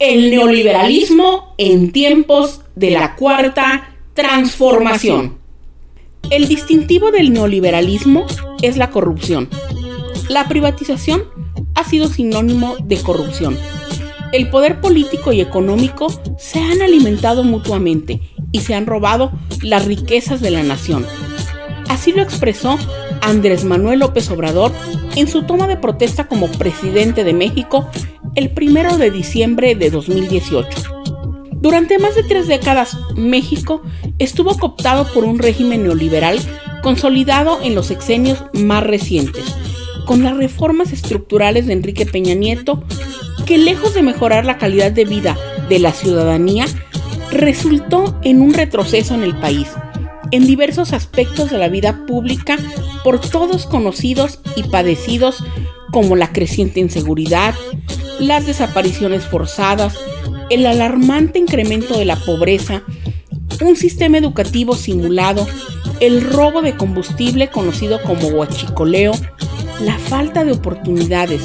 el neoliberalismo en tiempos de la cuarta transformación. El distintivo del neoliberalismo es la corrupción. La privatización ha sido sinónimo de corrupción. El poder político y económico se han alimentado mutuamente y se han robado las riquezas de la nación. Así lo expresó Andrés Manuel López Obrador en su toma de protesta como presidente de México el primero de diciembre de 2018. Durante más de tres décadas, México estuvo cooptado por un régimen neoliberal consolidado en los exenios más recientes, con las reformas estructurales de Enrique Peña Nieto, que lejos de mejorar la calidad de vida de la ciudadanía, resultó en un retroceso en el país, en diversos aspectos de la vida pública por todos conocidos y padecidos como la creciente inseguridad, las desapariciones forzadas, el alarmante incremento de la pobreza, un sistema educativo simulado, el robo de combustible conocido como huachicoleo, la falta de oportunidades,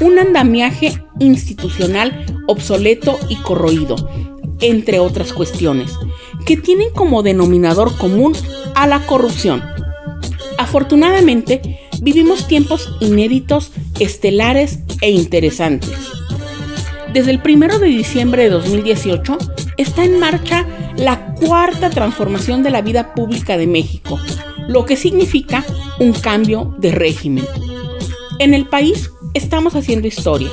un andamiaje institucional obsoleto y corroído, entre otras cuestiones, que tienen como denominador común a la corrupción. Afortunadamente, vivimos tiempos inéditos, estelares e interesantes. Desde el 1 de diciembre de 2018 está en marcha la cuarta transformación de la vida pública de México, lo que significa un cambio de régimen. En el país estamos haciendo historia,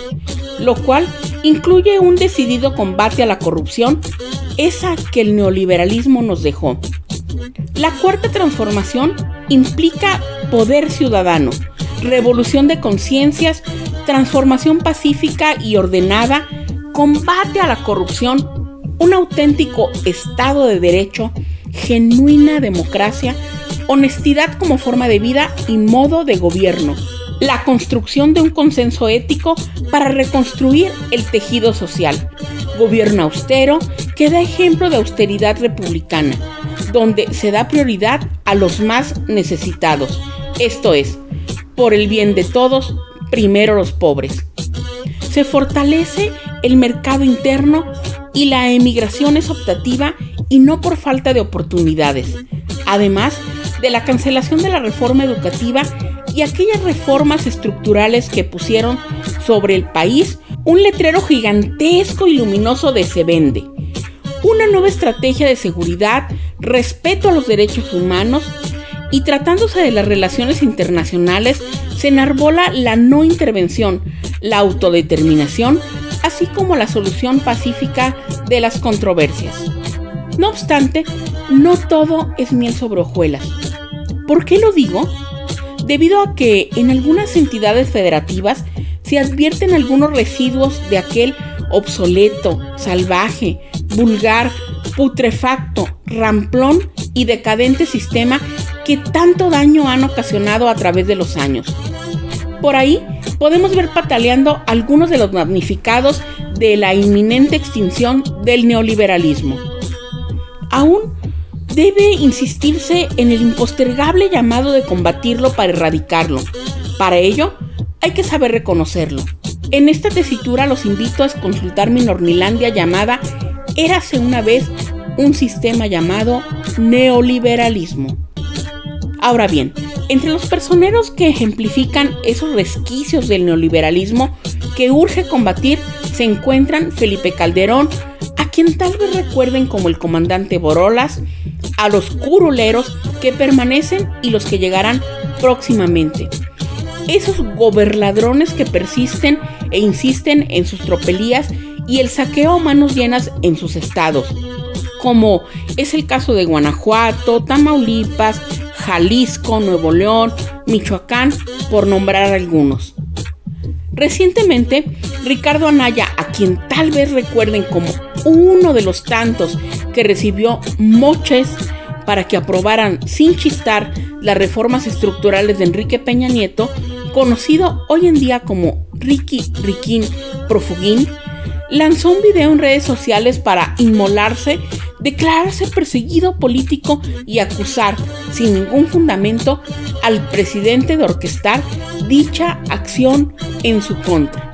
lo cual incluye un decidido combate a la corrupción, esa que el neoliberalismo nos dejó. La cuarta transformación implica poder ciudadano, revolución de conciencias, transformación pacífica y ordenada, combate a la corrupción, un auténtico Estado de Derecho, genuina democracia, honestidad como forma de vida y modo de gobierno, la construcción de un consenso ético para reconstruir el tejido social, gobierno austero que da ejemplo de austeridad republicana, donde se da prioridad a los más necesitados, esto es, por el bien de todos, primero los pobres. Se fortalece el mercado interno y la emigración es optativa y no por falta de oportunidades. Además de la cancelación de la reforma educativa y aquellas reformas estructurales que pusieron sobre el país un letrero gigantesco y luminoso de se vende. Una nueva estrategia de seguridad, respeto a los derechos humanos y tratándose de las relaciones internacionales, se enarbola la no intervención, la autodeterminación, así como la solución pacífica de las controversias. No obstante, no todo es miel sobre hojuelas. ¿Por qué lo digo? Debido a que en algunas entidades federativas se advierten algunos residuos de aquel obsoleto, salvaje, vulgar, putrefacto, ramplón y decadente sistema que tanto daño han ocasionado a través de los años. Por ahí podemos ver pataleando algunos de los magnificados de la inminente extinción del neoliberalismo. Aún debe insistirse en el impostergable llamado de combatirlo para erradicarlo. Para ello, hay que saber reconocerlo. En esta tesitura los invito a consultar mi Normilandia llamada Érase una vez un sistema llamado neoliberalismo. Ahora bien, entre los personeros que ejemplifican esos resquicios del neoliberalismo que urge combatir se encuentran Felipe Calderón, a quien tal vez recuerden como el comandante Borolas, a los curuleros que permanecen y los que llegarán próximamente. Esos gobernadrones que persisten e insisten en sus tropelías y el saqueo a manos llenas en sus estados, como es el caso de Guanajuato, Tamaulipas, Jalisco, Nuevo León, Michoacán, por nombrar algunos. Recientemente, Ricardo Anaya, a quien tal vez recuerden como uno de los tantos que recibió moches para que aprobaran sin chistar las reformas estructurales de Enrique Peña Nieto, conocido hoy en día como Ricky Riquín Profugín, lanzó un video en redes sociales para inmolarse, declararse perseguido político y acusar, sin ningún fundamento, al presidente de orquestar dicha acción en su contra.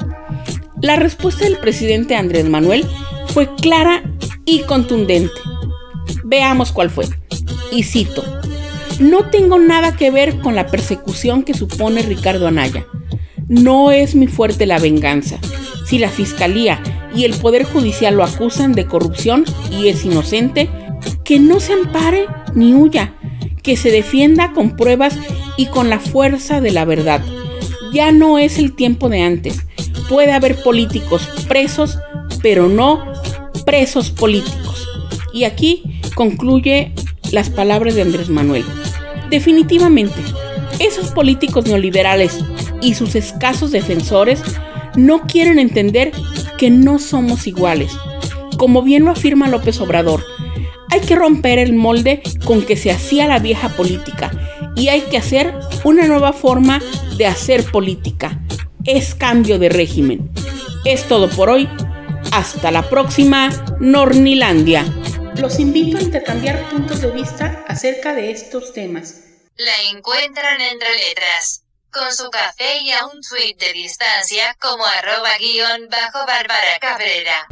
La respuesta del presidente Andrés Manuel fue clara y contundente. Veamos cuál fue. Y cito, no tengo nada que ver con la persecución que supone Ricardo Anaya. No es mi fuerte la venganza. Si la Fiscalía y el Poder Judicial lo acusan de corrupción y es inocente, que no se ampare ni huya, que se defienda con pruebas y con la fuerza de la verdad. Ya no es el tiempo de antes. Puede haber políticos presos, pero no presos políticos. Y aquí concluye las palabras de Andrés Manuel. Definitivamente, esos políticos neoliberales y sus escasos defensores no quieren entender que no somos iguales. Como bien lo afirma López Obrador, hay que romper el molde con que se hacía la vieja política y hay que hacer una nueva forma de hacer política. Es cambio de régimen. Es todo por hoy. Hasta la próxima, Nornilandia. Los invito a intercambiar puntos de vista acerca de estos temas. La encuentran entre letras, con su café y a un tweet de distancia como arroba guion bajo Bárbara Cabrera.